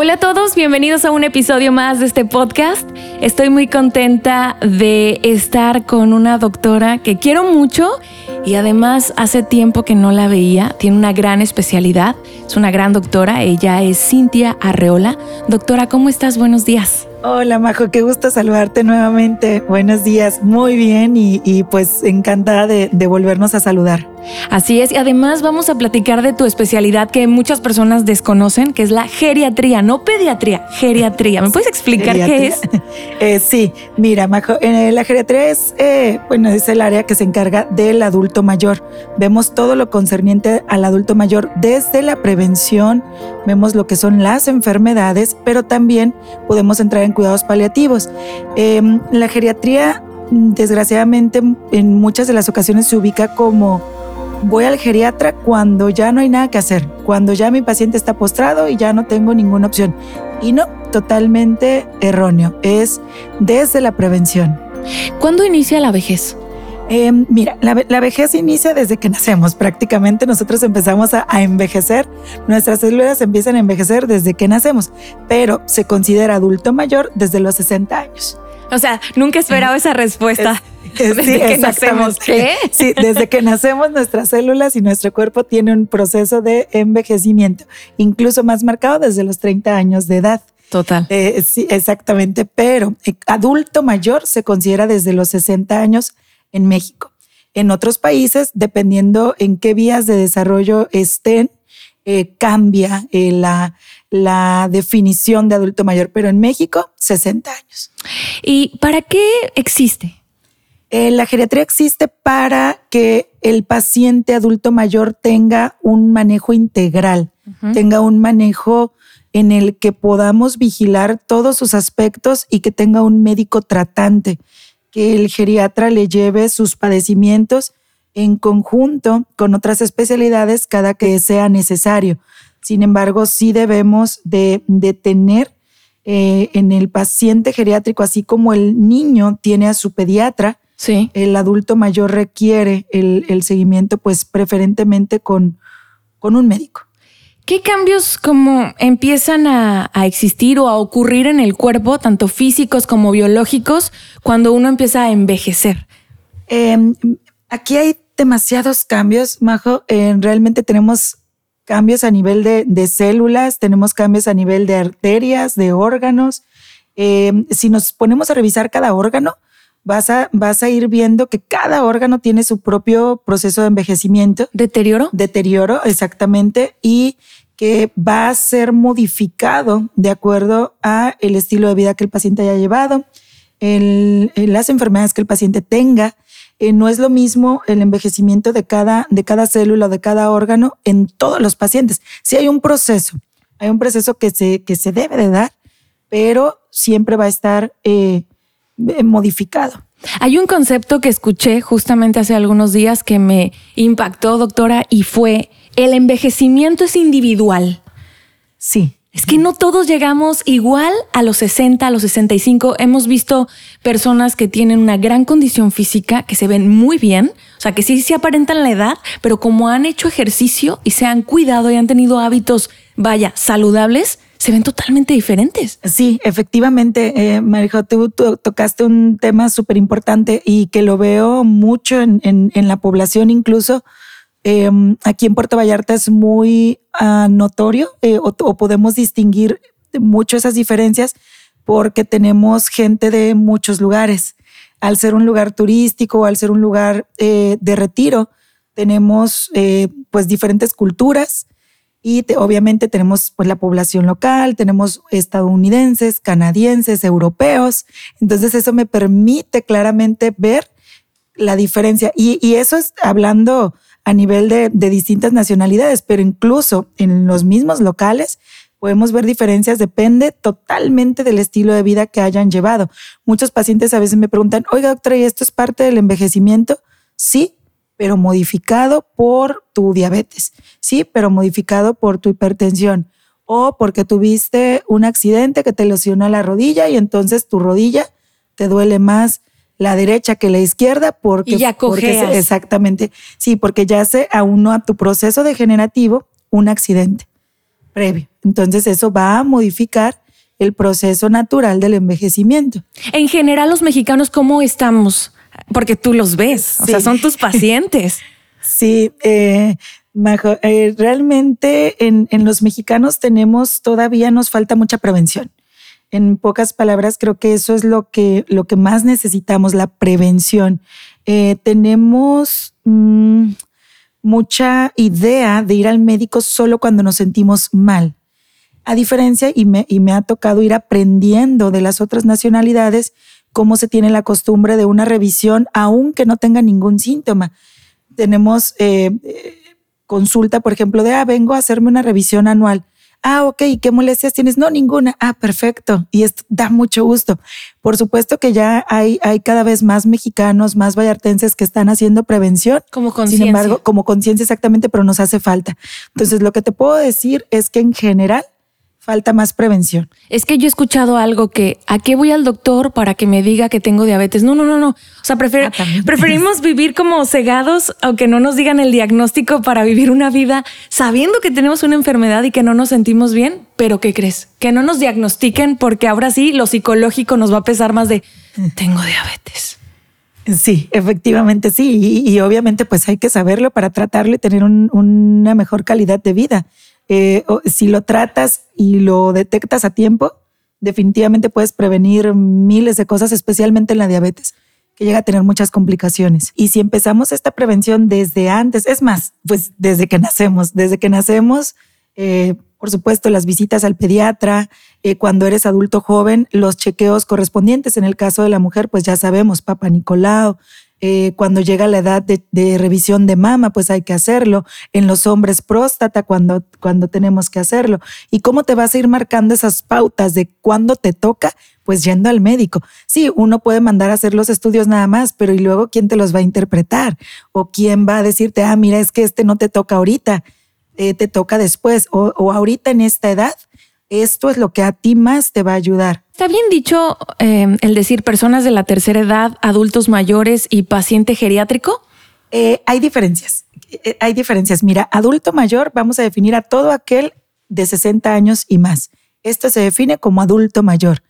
Hola a todos, bienvenidos a un episodio más de este podcast. Estoy muy contenta de estar con una doctora que quiero mucho y además hace tiempo que no la veía. Tiene una gran especialidad, es una gran doctora. Ella es Cintia Arreola. Doctora, ¿cómo estás? Buenos días. Hola Majo, qué gusto saludarte nuevamente. Buenos días, muy bien y, pues encantada de, de, volvernos a saludar. Así es, y además vamos a platicar de tu especialidad que muchas personas desconocen, que es la geriatría, no pediatría, geriatría. ¿Me puedes explicar qué es? Eh, sí, mira Majo, eh, la geriatría es, eh, bueno, es el área que se encarga del adulto mayor. Vemos todo lo concerniente al adulto mayor desde la prevención, vemos lo que son las enfermedades, pero también podemos entrar en cuidados paliativos. Em, la geriatría, desgraciadamente, en muchas de las ocasiones se ubica como voy al geriatra cuando ya no hay nada que hacer, cuando ya mi paciente está postrado y ya no tengo ninguna opción. Y no, totalmente erróneo. Es desde la prevención. ¿Cuándo inicia la vejez? Em, mira, la, vejez inicia desde que nacemos. Prácticamente nosotros empezamos a, envejecer. Nuestras células empiezan a envejecer desde que nacemos, pero se considera adulto mayor desde los 60 años. O sea, nunca he esperado esa respuesta. desde sí, que nacemos. ¿Qué? Sí, desde que nacemos nuestras células y nuestro cuerpo tiene un proceso de envejecimiento, incluso más marcado desde los 30 años de edad. Total. Eh, sí, exactamente. Pero eh, adulto mayor se considera desde los 60 años en México. En otros países, dependiendo en qué vías de desarrollo estén, eh, cambia eh, la, la definición de adulto mayor, pero en México, 60 años. ¿Y para qué existe? Eh, la geriatría existe para que el paciente adulto mayor tenga un manejo integral, tenga un manejo en el que podamos vigilar todos sus aspectos y que tenga un médico tratante que el geriatra le lleve sus padecimientos en conjunto con otras especialidades cada que sea necesario. Sin embargo, sí debemos de, tener eh, en el paciente geriátrico, así como el niño tiene a su pediatra, sí. el adulto mayor requiere el, seguimiento, pues preferentemente con, con un médico. ¿Qué cambios como empiezan a, existir o a ocurrir en el cuerpo, tanto físicos como biológicos, cuando uno empieza a envejecer? Em, aquí hay demasiados cambios, Majo. realmente tenemos cambios a nivel de, células, tenemos cambios a nivel de arterias, de órganos. Em, si nos ponemos a revisar cada órgano, vas a, vas a ir viendo que cada órgano tiene su propio proceso de envejecimiento. ¿Deterioro? Deterioro, exactamente. Y que va a ser modificado de acuerdo a el estilo de vida que el paciente haya llevado, el, las enfermedades que el paciente tenga. Eh, no es lo mismo el envejecimiento de cada, de cada célula, de cada órgano en todos los pacientes. Sí hay un proceso, hay un proceso que se, que se debe de dar, pero siempre va a estar eh, modificado. Hay un concepto que escuché justamente hace algunos días que me impactó, doctora, y fue el envejecimiento es individual. Sí. Es que no todos llegamos igual a los 60, a los 65. Hemos visto personas que tienen una gran condición física, que se ven muy bien, o sea, que sí se aparentan la edad, pero como han hecho ejercicio y se han cuidado y han tenido hábitos, vaya, saludables, se ven totalmente diferentes. Sí, efectivamente, eh, Marijo, tú, tocaste un tema súper importante y que lo veo mucho en, en la población incluso Em, aquí en Puerto Vallarta es muy ah, notorio eh, o, podemos distinguir mucho esas diferencias porque tenemos gente de muchos lugares. Al ser un lugar turístico, al ser un lugar eh, de retiro, tenemos eh, pues diferentes culturas y obviamente tenemos pues la población local, tenemos estadounidenses, canadienses, europeos. Entonces eso me permite claramente ver la diferencia y, y eso es hablando a nivel de, distintas nacionalidades, pero incluso en los mismos locales podemos ver diferencias, depende totalmente del estilo de vida que hayan llevado. Muchos pacientes a veces me preguntan, oiga doctora, ¿y esto es parte del envejecimiento? Sí, pero modificado por tu diabetes, sí, pero modificado por tu hipertensión o porque tuviste un accidente que te lesionó la rodilla y entonces tu rodilla te duele más la derecha que la izquierda porque, ya porque exactamente, sí, porque ya se aunó a tu proceso degenerativo un accidente. previo. Entonces eso va a modificar el proceso natural del envejecimiento. En general, los mexicanos, ¿cómo estamos? Porque tú los ves, o sea, son tus pacientes. sí, eh, eh, realmente en, los mexicanos tenemos, todavía nos falta mucha prevención. En pocas palabras, creo que eso es lo que, lo que más necesitamos, la prevención. Eh, tenemos mm, mucha idea de ir al médico solo cuando nos sentimos mal. A diferencia, y me, y me ha tocado ir aprendiendo de las otras nacionalidades, cómo se tiene la costumbre de una revisión, aunque no tenga ningún síntoma. Tenemos eh, consulta, por ejemplo, de, ah, vengo a hacerme una revisión anual. Ah, ok, ¿qué molestias tienes? No, ninguna. Ah, perfecto. Y esto da mucho gusto. Por supuesto que ya hay, hay cada vez más mexicanos, más vallartenses que están haciendo prevención. Como conciencia. Sin embargo, como conciencia exactamente, pero nos hace falta. Entonces, lo que te puedo decir es que en general falta más prevención. Es que yo he escuchado algo que, ¿a qué voy al doctor para que me diga que tengo diabetes? No, no, no, no. O sea, ah, preferimos vivir como cegados, aunque no nos digan el diagnóstico para vivir una vida sabiendo que tenemos una enfermedad y que no nos sentimos bien. Pero ¿qué crees? Que no nos diagnostiquen porque ahora sí lo psicológico nos va a pesar más de, tengo diabetes. Sí, efectivamente sí. Y, obviamente pues hay que saberlo para tratarlo y tener una mejor calidad de vida. Eh, si lo tratas y lo detectas a tiempo, definitivamente puedes prevenir miles de cosas, especialmente en la diabetes, que llega a tener muchas complicaciones. Y si empezamos esta prevención desde antes, es más, pues desde que nacemos, desde que nacemos, eh, por supuesto, las visitas al pediatra, eh, cuando eres adulto joven, los chequeos correspondientes. En el caso de la mujer, pues ya sabemos, Papa Nicolau, eh, cuando llega la edad de, revisión de mama, pues hay que hacerlo. En los hombres, próstata, cuando, cuando tenemos que hacerlo. ¿Y cómo te vas a ir marcando esas pautas de cuándo te toca? Pues yendo al médico. Sí, uno puede mandar a hacer los estudios nada más, pero ¿y luego quién te los va a interpretar? ¿O quién va a decirte, ah, mira, es que este no te toca ahorita, eh, te toca después, o, o ahorita en esta edad? Esto es lo que a ti más te va a ayudar. Está bien dicho em, el decir personas de la tercera edad, adultos mayores y paciente geriátrico. Eh, hay diferencias. Eh, hay diferencias. Mira, adulto mayor vamos a definir a todo aquel de 60 años y más. Esto se define como adulto mayor.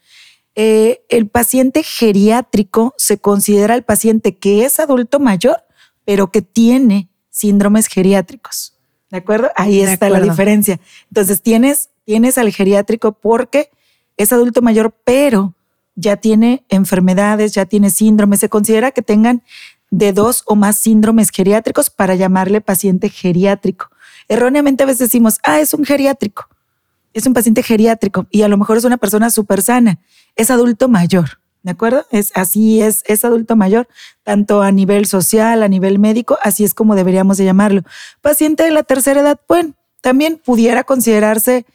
Eh, el paciente geriátrico se considera el paciente que es adulto mayor, pero que tiene síndromes geriátricos. ¿De acuerdo? Ahí está la diferencia. Entonces tienes tienes al geriátrico porque es adulto mayor, pero ya tiene enfermedades, ya tiene síndromes. Se considera que tengan de dos o más síndromes geriátricos para llamarle paciente geriátrico. Erróneamente a veces decimos, ah, es un geriátrico, es un paciente geriátrico y a lo mejor es una persona súper sana, es adulto mayor. ¿De acuerdo? Es así es, es adulto mayor, tanto a nivel social, a nivel médico, así es como deberíamos de llamarlo. Paciente de la tercera edad, bueno, también pudiera considerarse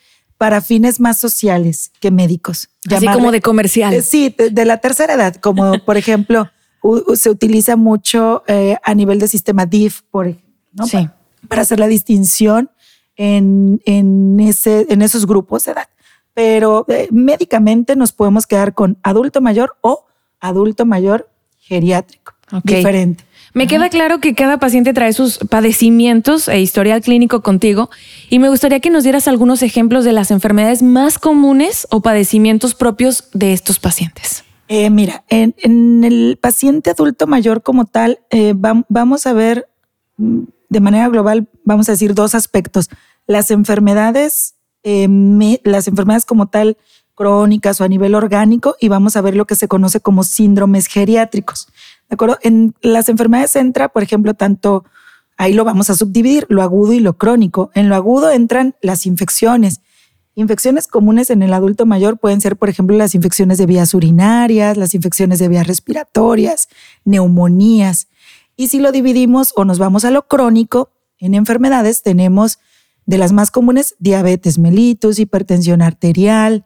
para fines más sociales que médicos. Así como de comercial. Eh, sí, de, la tercera edad, como por ejemplo, se utiliza mucho eh, a nivel de sistema DIF, por ejemplo, sí. para, hacer la distinción en, en, ese, en esos grupos de edad. Pero eh, médicamente nos podemos quedar con adulto mayor o adulto mayor geriátrico, diferente. Me queda claro que cada paciente trae sus padecimientos e historial clínico contigo y me gustaría que nos dieras algunos ejemplos de las enfermedades más comunes o padecimientos propios de estos pacientes. Eh, mira, en, el paciente adulto mayor como tal, eh, vamos a ver mm, de manera global, vamos a decir dos aspectos. Las enfermedades, eh, las enfermedades como tal crónicas o a nivel orgánico y vamos a ver lo que se conoce como síndromes geriátricos. En las enfermedades entra, por ejemplo, tanto, ahí lo vamos a subdividir, lo agudo y lo crónico. En lo agudo entran las infecciones. Infecciones comunes en el adulto mayor pueden ser, por ejemplo, las infecciones de vías urinarias, las infecciones de vías respiratorias, neumonías. Y si lo dividimos o nos vamos a lo crónico, en enfermedades tenemos de las más comunes diabetes mellitus, hipertensión arterial,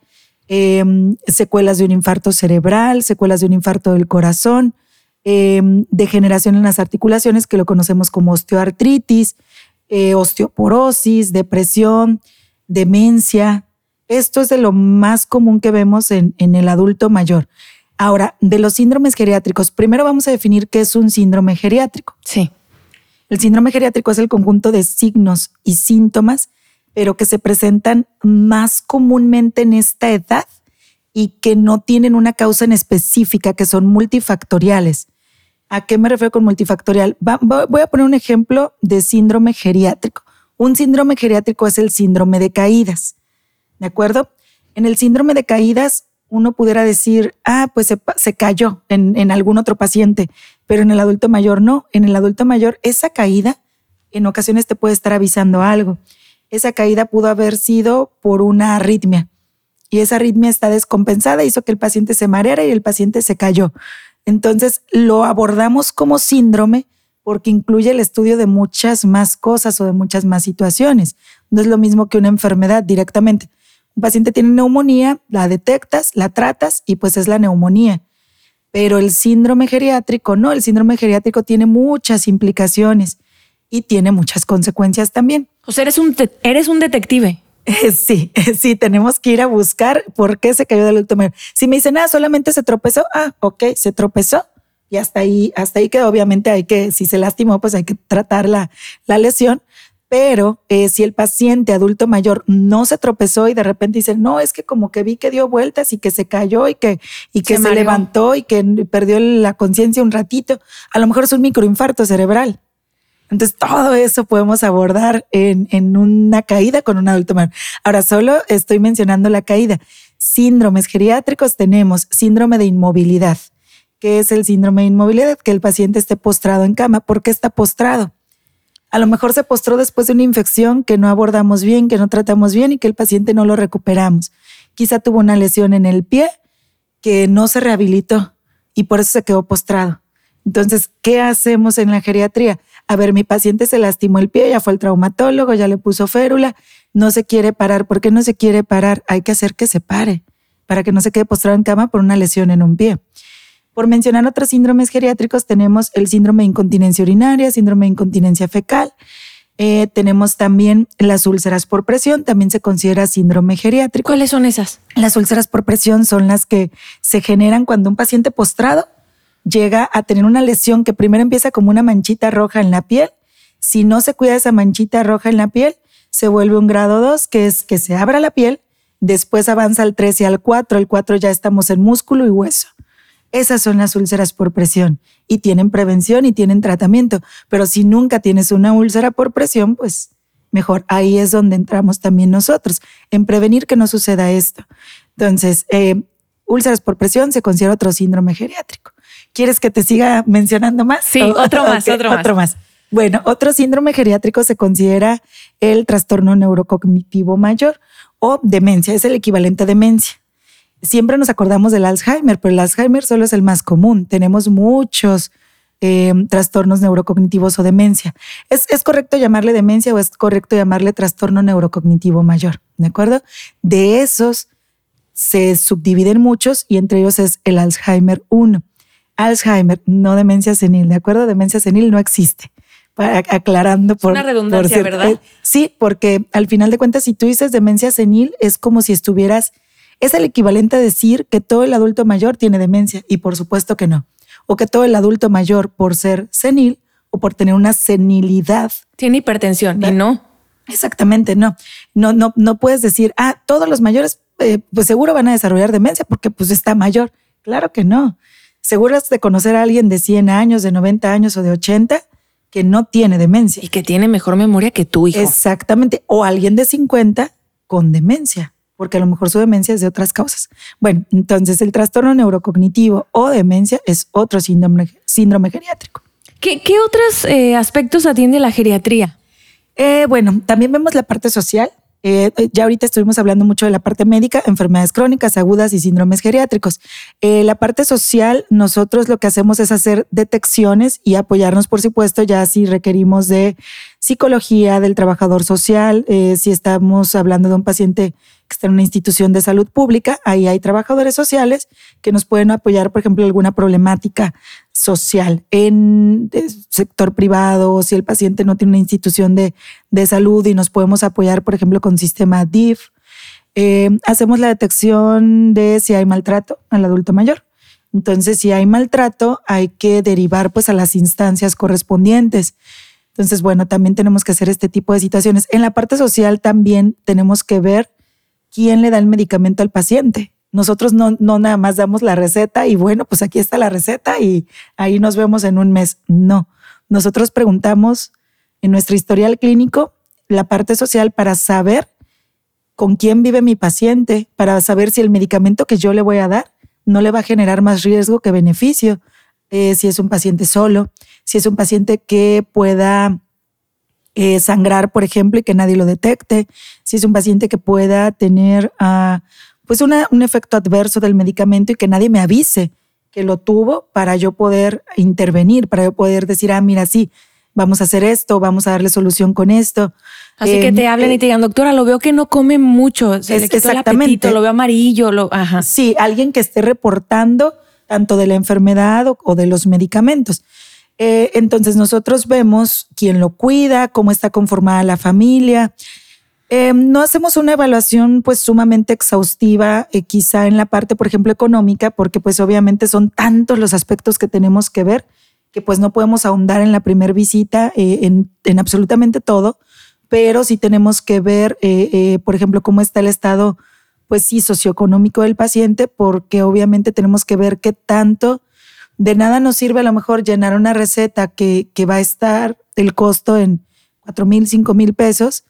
Em, secuelas de un infarto cerebral, secuelas de un infarto del corazón, em, degeneración en las articulaciones, que lo conocemos como osteoartritis, eh, osteoporosis, depresión, demencia. Esto es de lo más común que vemos en, en el adulto mayor. Ahora, de los síndromes geriátricos, primero vamos a definir qué es un síndrome geriátrico. Sí. El síndrome geriátrico es el conjunto de signos y síntomas pero que se presentan más comúnmente en esta edad y que no tienen una causa en específica, que son multifactoriales. ¿A qué me refiero con multifactorial? voy a poner un ejemplo de síndrome geriátrico. Un síndrome geriátrico es el síndrome de caídas. ¿De acuerdo? En el síndrome de caídas, uno pudiera decir, ah, pues se, cayó en, en, algún otro paciente, pero en el adulto mayor no. En el adulto mayor, esa caída en ocasiones te puede estar avisando algo. Esa caída pudo haber sido por una arritmia y esa arritmia está descompensada, hizo que el paciente se mareara y el paciente se cayó. Entonces lo abordamos como síndrome porque incluye el estudio de muchas más cosas o de muchas más situaciones. No es lo mismo que una enfermedad directamente. Un paciente tiene neumonía, la detectas, la tratas y pues es la neumonía. Pero el síndrome geriátrico no, el síndrome geriátrico tiene muchas implicaciones y tiene muchas consecuencias también. O sea, eres un, eres un detective. Sí, sí, tenemos que ir a buscar por qué se cayó del adulto mayor. Si me dicen, ah, solamente se tropezó, ah, ok, se tropezó y hasta ahí, hasta ahí que obviamente hay que, si se lastimó, pues hay que tratar la, la lesión. Pero eh, si el paciente adulto mayor no se tropezó y de repente dice, no, es que como que vi que dio vueltas y que se cayó y que, y que se, se levantó y que perdió la conciencia un ratito, a lo mejor es un microinfarto cerebral. Entonces, todo eso podemos abordar en, una caída con un adulto mayor. Ahora, solo estoy mencionando la caída. Síndromes geriátricos tenemos síndrome de inmovilidad. ¿Qué es el síndrome de inmovilidad? Que el paciente esté postrado en cama. ¿Por qué está postrado? A lo mejor se postró después de una infección que no abordamos bien, que no tratamos bien y que el paciente no lo recuperamos. Quizá tuvo una lesión en el pie que no se rehabilitó y por eso se quedó postrado. Entonces, ¿qué hacemos en la geriatría? A ver, mi paciente se lastimó el pie, ya fue el traumatólogo, ya le puso férula, no se quiere parar. ¿Por qué no se quiere parar? Hay que hacer que se pare para que no se quede postrado en cama por una lesión en un pie. Por mencionar otros síndromes geriátricos, tenemos el síndrome de incontinencia urinaria, síndrome de incontinencia fecal. Eh, tenemos también las úlceras por presión, también se considera síndrome geriátrico. ¿Cuáles son esas? Las úlceras por presión son las que se generan cuando un paciente postrado llega a tener una lesión que primero empieza como una manchita roja en la piel. Si no se cuida esa manchita roja en la piel, se vuelve un grado 2, que es que se abra la piel, después avanza al 3 y al 4, el 4 ya estamos en músculo y hueso. Esas son las úlceras por presión y tienen prevención y tienen tratamiento, pero si nunca tienes una úlcera por presión, pues mejor ahí es donde entramos también nosotros, en prevenir que no suceda esto. Entonces, eh, úlceras por presión se considera otro síndrome geriátrico. ¿Quieres que te siga mencionando más? Sí, otro más, otro más. Otro más. Bueno, otro síndrome geriátrico se considera el trastorno neurocognitivo mayor o demencia, es el equivalente a demencia. Siempre nos acordamos del Alzheimer, pero el Alzheimer solo es el más común. Tenemos muchos eh, trastornos neurocognitivos o demencia. ¿Es, ¿Es correcto llamarle demencia o es correcto llamarle trastorno neurocognitivo mayor? ¿De acuerdo? De esos se subdividen muchos y entre ellos es el Alzheimer 1. Alzheimer, no demencia senil, ¿de acuerdo? Demencia senil no existe. aclarando por. una redundancia, ¿verdad? Eh, sí, porque al final de cuentas, si tú dices demencia senil, es como si estuvieras. Es el equivalente a decir que todo el adulto mayor tiene demencia, y por supuesto que no. O que todo el adulto mayor, por ser senil o por tener una senilidad. Tiene hipertensión, y no. Exactamente, no. No, no, no puedes decir, ah, todos los mayores, eh, pues seguro van a desarrollar demencia porque pues está mayor. Claro que no seguro de conocer a alguien de 100 años, de 90 años o de 80 que no tiene demencia. Y que tiene mejor memoria que tu hijo. Exactamente. O alguien de 50 con demencia, porque a lo mejor su demencia es de otras causas. Bueno, entonces el trastorno neurocognitivo o demencia es otro síndrome, síndrome geriátrico. ¿Qué, otros eh, aspectos atiende la geriatría? Eh, bueno, también vemos la parte social, eh, eh, ya ahorita estuvimos hablando mucho de la parte médica, enfermedades crónicas, agudas y síndromes geriátricos. Eh, la parte social, nosotros lo que hacemos es hacer detecciones y apoyarnos, por supuesto, ya si requerimos de psicología del trabajador social, si estamos hablando de un paciente que está en una institución de salud pública, ahí hay trabajadores sociales que nos pueden apoyar, por ejemplo, alguna problemática social en sector privado, si el paciente no tiene una institución de, salud y nos podemos apoyar, por ejemplo, con sistema DIF. Eh, hacemos la detección de si hay maltrato al adulto mayor. Entonces, si hay maltrato, hay que derivar pues a las instancias correspondientes Entonces, bueno, también tenemos que hacer este tipo de situaciones. En la parte social también tenemos que ver quién le da el medicamento al paciente. Nosotros no, no nada más damos la receta y bueno, pues aquí está la receta y ahí nos vemos en un mes. No, nosotros preguntamos en nuestro historial clínico la parte social para saber con quién vive mi paciente, para saber si el medicamento que yo le voy a dar no le va a generar más riesgo que beneficio, eh, si es un paciente solo, si es un paciente que pueda eh, sangrar, por ejemplo, y que nadie lo detecte, si es un paciente que pueda tener uh, pues un efecto adverso del medicamento y que nadie me avise que lo tuvo para yo poder intervenir, para yo poder decir, ah, mira, sí, vamos a hacer esto, vamos a darle solución con esto. Así que te em, hablen y eh, te digan, doctora, lo veo que no come mucho, se le quitó el lo veo amarillo, lo, ajá. Sí, alguien que esté reportando tanto de la enfermedad o, de los medicamentos. Eh, entonces nosotros vemos quién lo cuida, cómo está conformada la familia. Em, no hacemos una evaluación pues sumamente exhaustiva, eh, quizá en la parte, por ejemplo, económica, porque pues obviamente son tantos los aspectos que tenemos que ver que pues no podemos ahondar en la primera visita eh, en, absolutamente todo, pero sí tenemos que ver, eh, por ejemplo, cómo está el estado, pues sí, socioeconómico del paciente, porque obviamente tenemos que ver qué tanto, de nada nos sirve a lo mejor llenar una receta que, que va a estar el costo en cuatro mil, cinco mil pesos,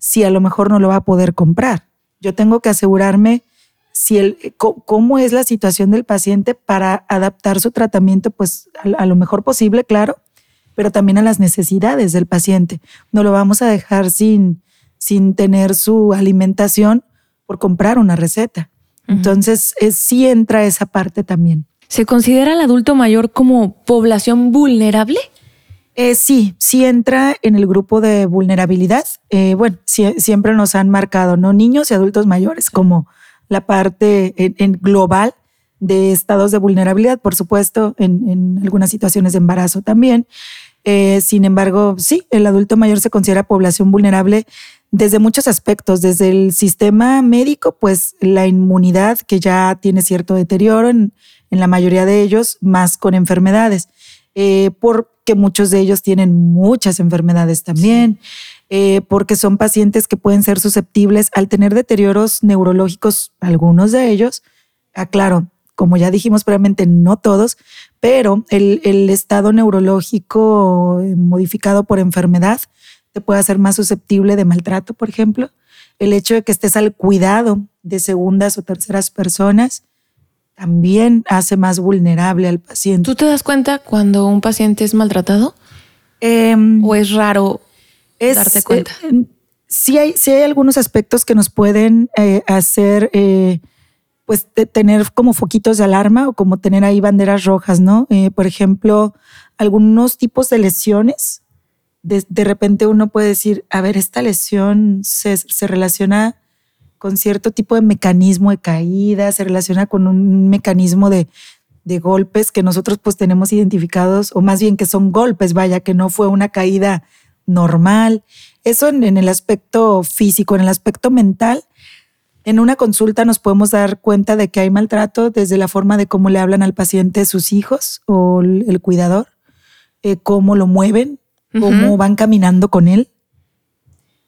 si a lo mejor no lo va a poder comprar. Yo tengo que asegurarme si el, cómo es la situación del paciente para adaptar su tratamiento, pues a, lo mejor posible, claro, pero también a las necesidades del paciente. No lo vamos a dejar sin, sin tener su alimentación por comprar una receta. Entonces, sí entra esa parte también. ¿Se considera al adulto mayor como población vulnerable? Eh, sí, sí entra en el grupo de vulnerabilidad. Eh, bueno, siempre nos han marcado, ¿no? Niños y adultos mayores como la parte en, global de estados de vulnerabilidad, por supuesto, en, algunas situaciones de embarazo también. Eh, sin embargo, sí, el adulto mayor se considera población vulnerable desde muchos aspectos, desde el sistema médico, pues la inmunidad que ya tiene cierto deterioro en, la mayoría de ellos, más con enfermedades. Eh, porque muchos de ellos tienen muchas enfermedades también, eh, porque son pacientes que pueden ser susceptibles al tener deterioros neurológicos, algunos de ellos, aclaro, como ya dijimos previamente, no todos, pero el, el estado neurológico eh, modificado por enfermedad te puede hacer más susceptible de maltrato, por ejemplo. El hecho de que estés al cuidado de segundas o terceras personas, también hace más vulnerable al paciente. ¿Tú te das cuenta cuando un paciente es maltratado? Em, ¿O es raro darte cuenta? Eh, sí, hay, sí hay algunos aspectos que nos pueden eh, hacer, eh, pues, tener como foquitos de alarma o como tener ahí banderas rojas, ¿no? por ejemplo, algunos tipos de lesiones. De, de, repente uno puede decir, a ver, esta lesión se, se relaciona con cierto tipo de mecanismo de caída, se relaciona con un mecanismo de, golpes que nosotros pues tenemos identificados, o más bien que son golpes, vaya, que no fue una caída normal. Eso en, en, el aspecto físico, en el aspecto mental, en una consulta nos podemos dar cuenta de que hay maltrato desde la forma de cómo le hablan al paciente sus hijos o el, cuidador, eh, cómo lo mueven, cómo van caminando con él.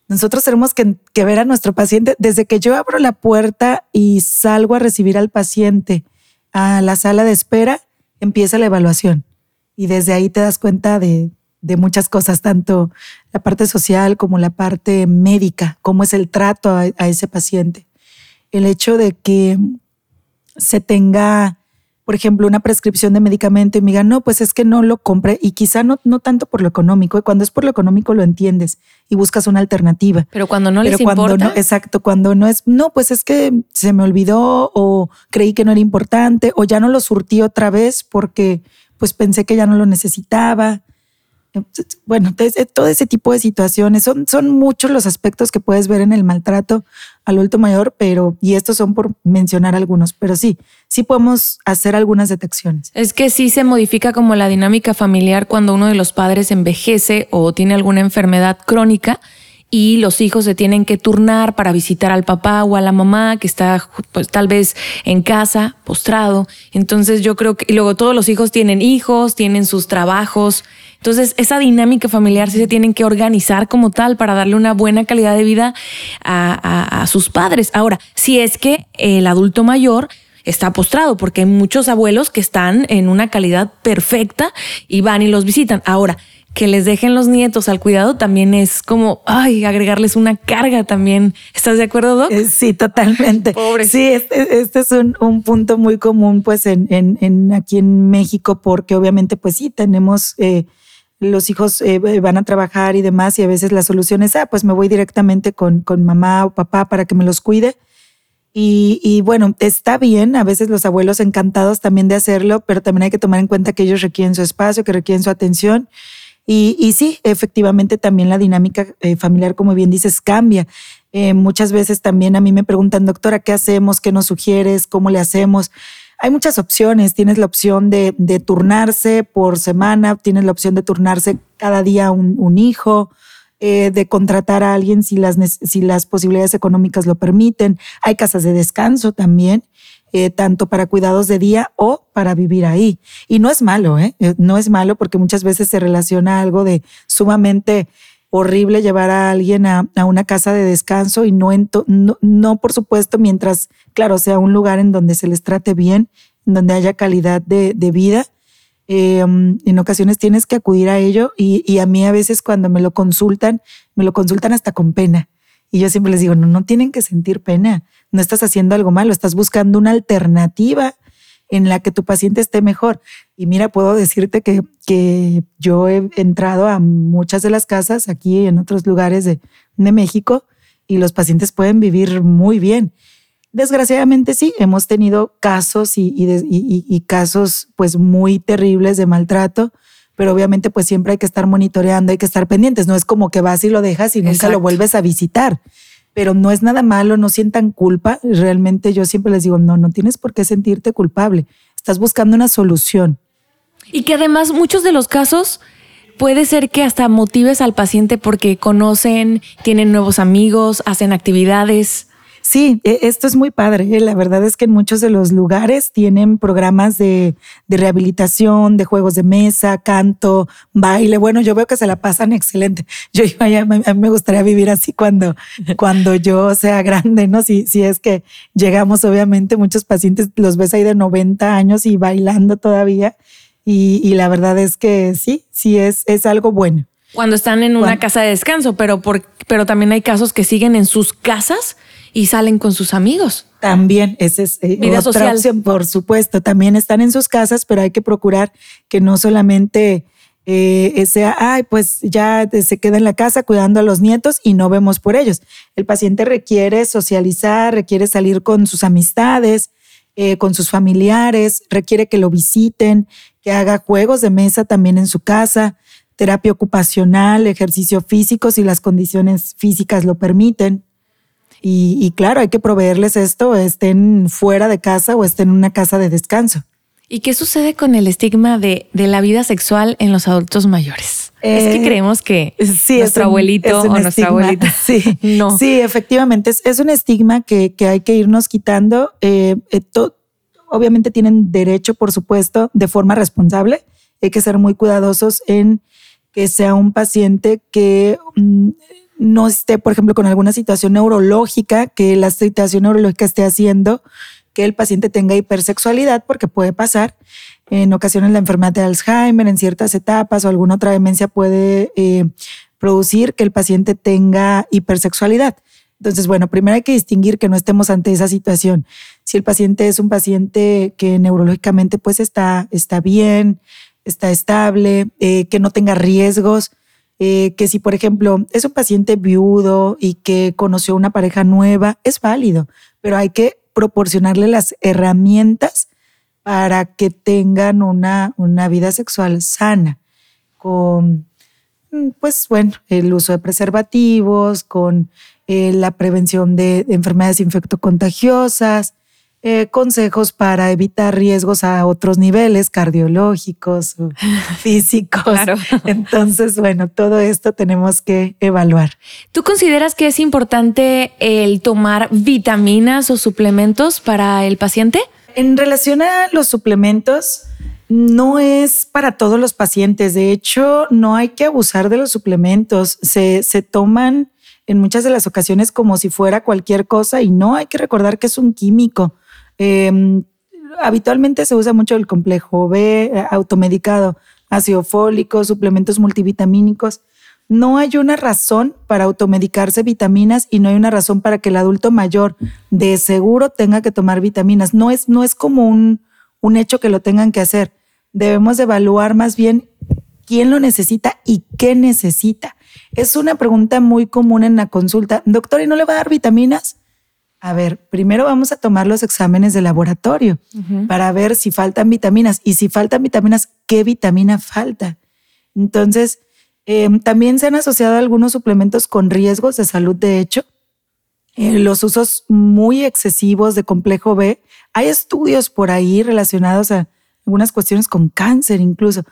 Nosotros tenemos que, ver a nuestro paciente desde que yo abro la puerta y salgo a recibir al paciente a la sala de espera, empieza la evaluación. Y desde ahí te das cuenta de, muchas cosas, tanto la parte social como la parte médica, cómo es el trato a ese paciente. El hecho de que se tenga por ejemplo, una prescripción de medicamento y me digan, no, pues es que no lo compré y quizá no, no tanto por lo económico, ¿eh? cuando es por lo económico lo entiendes y buscas una alternativa. Pero cuando no les cuando No, exacto, cuando no es, no, pues es que se me olvidó o creí que no era importante o ya no lo surtí otra vez porque pues pensé que ya no lo necesitaba bueno, todo ese tipo de situaciones. Son, muchos los aspectos que puedes ver en el maltrato al adulto mayor, pero, y estos son por mencionar algunos, pero sí, sí podemos hacer algunas detecciones. Es que sí se modifica como la dinámica familiar cuando uno de los padres envejece o tiene alguna enfermedad crónica y los hijos se tienen que turnar para visitar al papá o a la mamá que está pues tal vez en casa, postrado. Entonces yo creo que y luego todos los hijos tienen hijos, tienen sus trabajos. Entonces esa dinámica familiar sí se tienen que organizar como tal para darle una buena calidad de vida a, a sus padres. Ahora, si es que el adulto mayor está postrado, porque hay muchos abuelos que están en una calidad perfecta y van y los visitan. Ahora, que les dejen los nietos al cuidado también es como, ay, agregarles una carga también. ¿Estás de acuerdo, Doc? Eh, sí, totalmente. Pobre. Sí, este, este es un, un, punto muy común pues en, en, en, aquí en México porque obviamente pues sí, tenemos... Eh, los hijos eh, van a trabajar y demás y a veces la solución es, ah, pues me voy directamente con, con mamá o papá para que me los cuide. Y, y, bueno, está bien, a veces los abuelos encantados también de hacerlo, pero también hay que tomar en cuenta que ellos requieren su espacio, que requieren su atención y, y sí, efectivamente también la dinámica eh, familiar, como bien dices, cambia. Eh, muchas veces también a mí me preguntan, doctora, ¿qué hacemos? ¿Qué nos sugieres? ¿Cómo le hacemos? Hay muchas opciones. Tienes la opción de, turnarse por semana, tienes la opción de turnarse cada día un, un hijo, eh, de contratar a alguien si las, si las posibilidades económicas lo permiten. Hay casas de descanso también. Eh, tanto para cuidados de día o para vivir ahí. Y no es malo, ¿eh? ¿eh? No es malo porque muchas veces se relaciona algo de sumamente horrible llevar a alguien a, una casa de descanso y no, no, no, por supuesto, mientras, claro, sea un lugar en donde se les trate bien, en donde haya calidad de, vida. Em, en ocasiones tienes que acudir a ello y, y, a mí a veces cuando me lo consultan, me lo consultan hasta con pena. Y yo siempre les digo, no, no tienen que sentir pena no estás haciendo algo malo, estás buscando una alternativa en la que tu paciente esté mejor. Y mira, puedo decirte que, que yo he entrado a muchas de las casas aquí en otros lugares de, de México y los pacientes pueden vivir muy bien. Desgraciadamente sí, hemos tenido casos y, y, y, y, casos pues muy terribles de maltrato, pero obviamente pues siempre hay que estar monitoreando, hay que estar pendientes, no es como que vas y lo dejas y nunca lo vuelves a visitar pero no es nada malo, no sientan culpa. Realmente yo siempre les digo, no, no tienes por qué sentirte culpable. Estás buscando una solución. Y que además muchos de los casos puede ser que hasta motives al paciente porque conocen, tienen nuevos amigos, hacen actividades. Sí, e, esto es muy padre. ¿eh? La verdad es que en muchos de los lugares tienen programas de, rehabilitación, de juegos de mesa, canto, baile. Bueno, yo veo que se la pasan excelente. Yo a mí me gustaría vivir así cuando, cuando yo sea grande, ¿no? Si, si es que llegamos, obviamente, muchos pacientes los ves ahí de 90 años y bailando todavía. Y, la verdad es que sí, sí es, es algo bueno. Cuando están en una casa de descanso, pero, por, pero también hay casos que siguen en sus casas y salen con sus amigos. También, esa es eh, Vida otra social. opción, por supuesto. También están en sus casas, pero hay que procurar que no solamente eh, sea, ay, pues ya se queda en la casa cuidando a los nietos y no vemos por ellos. El paciente requiere socializar, requiere salir con sus amistades, eh, con sus familiares, requiere que lo visiten, que haga juegos de mesa también en su casa, terapia ocupacional, ejercicio físico si las condiciones físicas lo permiten. Y, claro, hay que proveerles esto, estén fuera de casa o estén en una casa de descanso. ¿Y qué sucede con el estigma de, la vida sexual en los adultos mayores? es que eh, creemos que sí, nuestro abuelito o nuestra abuelita. Sí, no. sí efectivamente, es, un estigma que, hay que irnos quitando. Eh, eh, obviamente tienen derecho, por supuesto, de forma responsable. Hay que ser muy cuidadosos en que sea un paciente que mm, no esté, por ejemplo, con alguna situación neurológica, que la situación neurológica esté haciendo que el paciente tenga hipersexualidad, porque puede pasar. En ocasiones la enfermedad de Alzheimer, en ciertas etapas o alguna otra demencia puede eh, producir que el paciente tenga hipersexualidad. Entonces, bueno, primero hay que distinguir que no estemos ante esa situación. Si el paciente es un paciente que neurológicamente pues está, está bien, está estable, eh, que no tenga riesgos, eh, que si, por ejemplo, es un paciente viudo y que conoció una pareja nueva, es válido, pero hay que proporcionarle las herramientas para que tengan una, una vida sexual sana, con, mm, pues bueno, el uso de preservativos, con eh, la prevención de, enfermedades infectocontagiosas, eh, consejos para evitar riesgos a otros niveles cardiológicos o físicos. Claro. Entonces, bueno, todo esto tenemos que evaluar. ¿Tú consideras que es importante el tomar vitaminas o suplementos para el paciente? En relación a los suplementos, no es para todos los pacientes. De hecho, no hay que abusar de los suplementos. Se, se toman en muchas de las ocasiones como si fuera cualquier cosa y no hay que recordar que es un químico. Em, habitualmente se usa mucho el complejo B, eh, automedicado, ácido fólico, suplementos multivitamínicos. No hay una razón para automedicarse vitaminas y no hay una razón para que el adulto mayor de seguro tenga que tomar vitaminas. No es, no es como un, un hecho que lo tengan que hacer. Debemos evaluar más bien quién lo necesita y qué necesita. Es una pregunta muy común en la consulta. Doctor, ¿y no le va a dar vitaminas? A ver, primero vamos a tomar los exámenes de laboratorio para ver si faltan vitaminas y si faltan vitaminas, ¿qué vitamina falta? Entonces, em, también se han asociado algunos suplementos con riesgos de salud, de hecho. Eh, los usos muy excesivos de complejo B. Hay estudios por ahí relacionados a algunas cuestiones con cáncer incluso.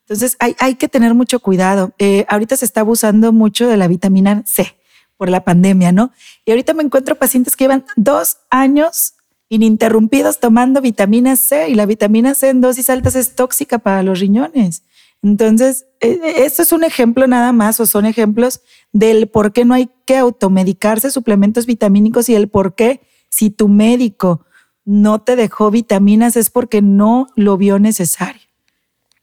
Entonces hay, hay que tener mucho cuidado. Eh, ahorita se está abusando mucho de la vitamina C por la pandemia, ¿no? Y ahorita me encuentro pacientes que llevan dos años ininterrumpidos tomando vitamina C y la vitamina C en dosis altas es tóxica para los riñones. Entonces, e, e, esto es un ejemplo nada más o son ejemplos del por qué no hay que automedicarse suplementos vitamínicos y el por qué si tu médico no te dejó vitaminas es porque no lo vio necesario.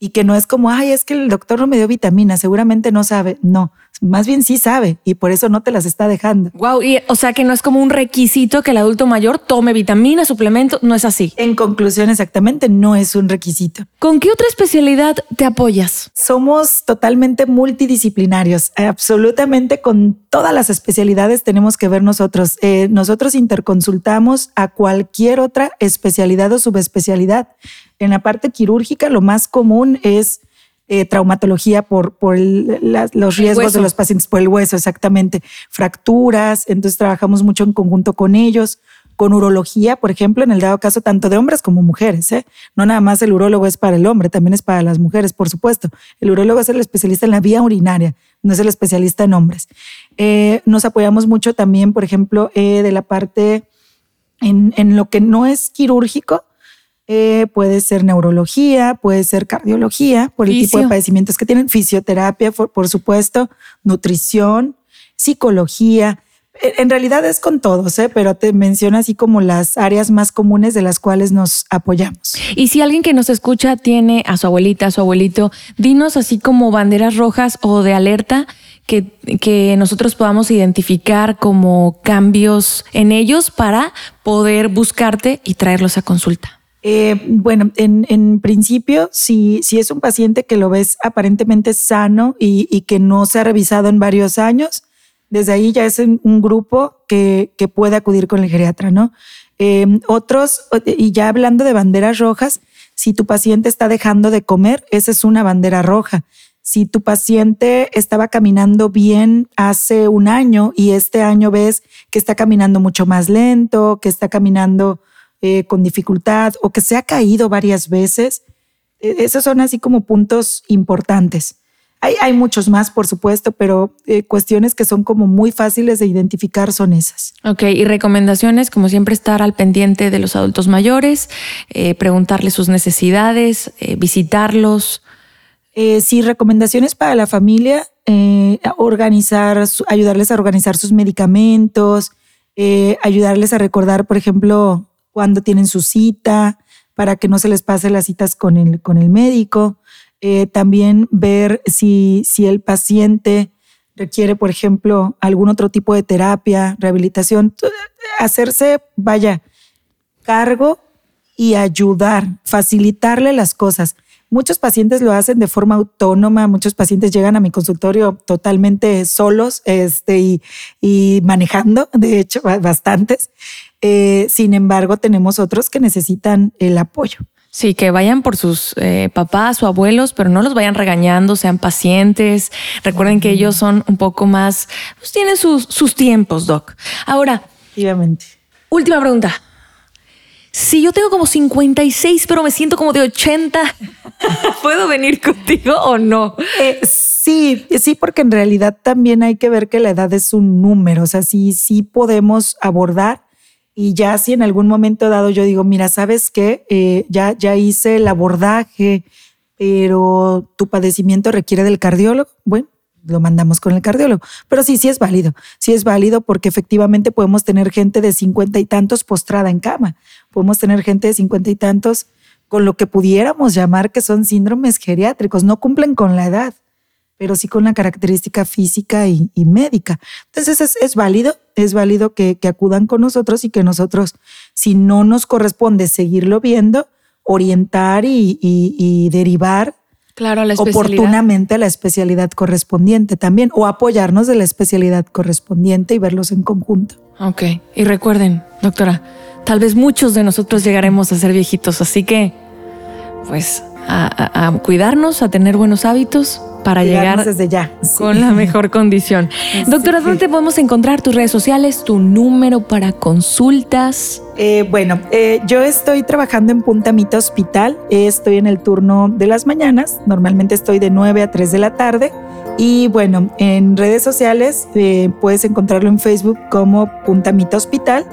Y que no es como, ay, es que el doctor no me dio vitaminas, seguramente no sabe. No, más bien sí sabe y por eso no te las está dejando. Wow, y o sea que no es como un requisito que el adulto mayor tome vitaminas, suplementos, no es así. En conclusión, exactamente, no es un requisito. ¿Con qué otra especialidad te apoyas? Somos totalmente multidisciplinarios, absolutamente con todas las especialidades tenemos que ver nosotros. Eh, nosotros interconsultamos a cualquier otra especialidad o subespecialidad. En la parte quirúrgica, lo más común es eh, traumatología por, por los riesgos de los pacientes, por el hueso, exactamente, fracturas, entonces trabajamos mucho en conjunto con ellos, con urología, por ejemplo, en el dado caso tanto de hombres como mujeres, ¿eh? no nada más el urólogo es para el hombre, también es para las mujeres, por supuesto. El urólogo es el especialista en la vía urinaria, no es el especialista en hombres. Eh, nos apoyamos mucho también, por ejemplo, de la parte en, en lo que no es quirúrgico, eh, puede ser neurología, puede ser cardiología, por el tipo de padecimientos que tienen, fisioterapia, por, supuesto, nutrición, psicología. En realidad es con todos, ¿eh? pero te menciono así como las áreas más comunes de las cuales nos apoyamos. Y si alguien que nos escucha tiene a su abuelita, a su abuelito, dinos así como banderas rojas o de alerta que, que nosotros podamos identificar como cambios en ellos para poder buscarte y traerlos a consulta. Eh, bueno, en, principio, si, es un paciente que lo ves aparentemente sano y, que no se ha revisado en varios años, desde ahí ya es un grupo que, puede acudir con el geriatra, ¿no? Eh, otros, y ya hablando de banderas rojas, si tu paciente está dejando de comer, esa es una bandera roja. Si tu paciente estaba caminando bien hace un año y este año ves que está caminando mucho más lento, que está caminando eh, con dificultad o que se ha caído varias veces. E, esos son así como puntos importantes. Hay, hay muchos más, por supuesto, pero eh, cuestiones que son como muy fáciles de identificar son esas. Ok, y recomendaciones, como siempre, estar al pendiente de los adultos mayores, eh, preguntarles sus necesidades, visitarlos. sí, recomendaciones para la familia, organizar, ayudarles a organizar sus medicamentos, ayudarles a recordar, por ejemplo, cuándo tienen su cita, para que no se les pase las citas con el, con el médico. Eh, también ver si, si el paciente requiere, por ejemplo, algún otro tipo de terapia, rehabilitación, hacerse, vaya, cargo y ayudar, facilitarle las cosas. Muchos pacientes lo hacen de forma autónoma, muchos pacientes llegan a mi consultorio totalmente solos este, y, y manejando, de hecho, bastantes. Eh, sin embargo, tenemos otros que necesitan el apoyo. Sí, que vayan por sus eh, papás o abuelos, pero no los vayan regañando, sean pacientes. Recuerden que ellos son un poco más, pues tienen sus, sus tiempos, Doc. Ahora, última pregunta. Si yo tengo como 56, pero me siento como de 80, ¿puedo venir contigo o no? Eh, sí, sí, porque en realidad también hay que ver que la edad es un número, o sea, sí, sí podemos abordar y ya si en algún momento dado yo digo, mira, ¿sabes qué? Eh, ya, ya hice el abordaje, pero tu padecimiento requiere del cardiólogo. Bueno, lo mandamos con el cardiólogo. Pero sí, sí es válido. Sí es válido porque efectivamente podemos tener gente de cincuenta y tantos postrada en cama. Podemos tener gente de cincuenta y tantos con lo que pudiéramos llamar que son síndromes geriátricos. No cumplen con la edad, pero sí con la característica física y, médica. Entonces es, válido, es válido que, acudan con nosotros y que nosotros, si no nos corresponde seguirlo viendo, orientar y derivar Claro, la oportunamente a la especialidad correspondiente también, o apoyarnos de la especialidad correspondiente y verlos en conjunto. Ok, y recuerden, doctora, tal vez muchos de nosotros llegaremos a ser viejitos, así que, pues, a, cuidarnos, a tener buenos hábitos para llegar desde ya con la mejor condición. Doctora, ¿dónde podemos encontrar tus redes sociales, tu número para consultas? Eh, bueno, eh, yo estoy trabajando en Punta Mita Hospital, estoy en el turno de las mañanas, normalmente estoy de 9 a 3 de la tarde. Y bueno, en redes sociales eh, puedes encontrarlo en Facebook como Punta Mita Hospital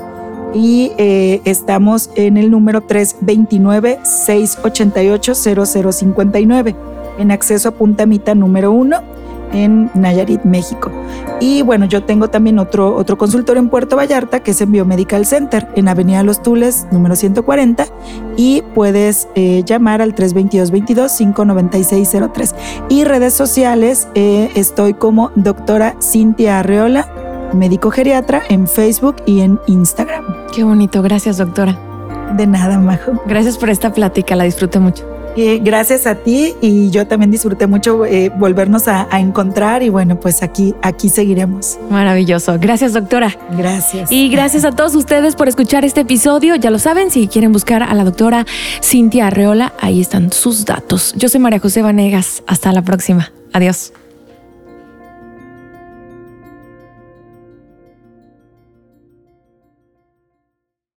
y estamos en el número 329-688-0059 en acceso a Punta Mita número 1 en Nayarit, México. Y bueno, yo tengo también otro, otro consultorio en Puerto Vallarta, que es en Biomedical Center, en Avenida Los Tules, número 140, y puedes eh, llamar al 322-22-59603. Y redes sociales, eh, estoy como doctora Cintia Arreola, médico geriatra, en Facebook y en Instagram. Qué bonito, gracias doctora. De nada, Majo. Gracias por esta plática, la disfruté mucho. Eh, gracias a ti y yo también disfruté mucho eh, volvernos a, encontrar y bueno, pues aquí, aquí seguiremos. Maravilloso. Gracias, doctora. Gracias. Y gracias a todos ustedes por escuchar este episodio. Ya lo saben, si quieren buscar a la doctora Cintia Arreola, ahí están sus datos. Yo soy María José Vanegas. Hasta la próxima. Adiós.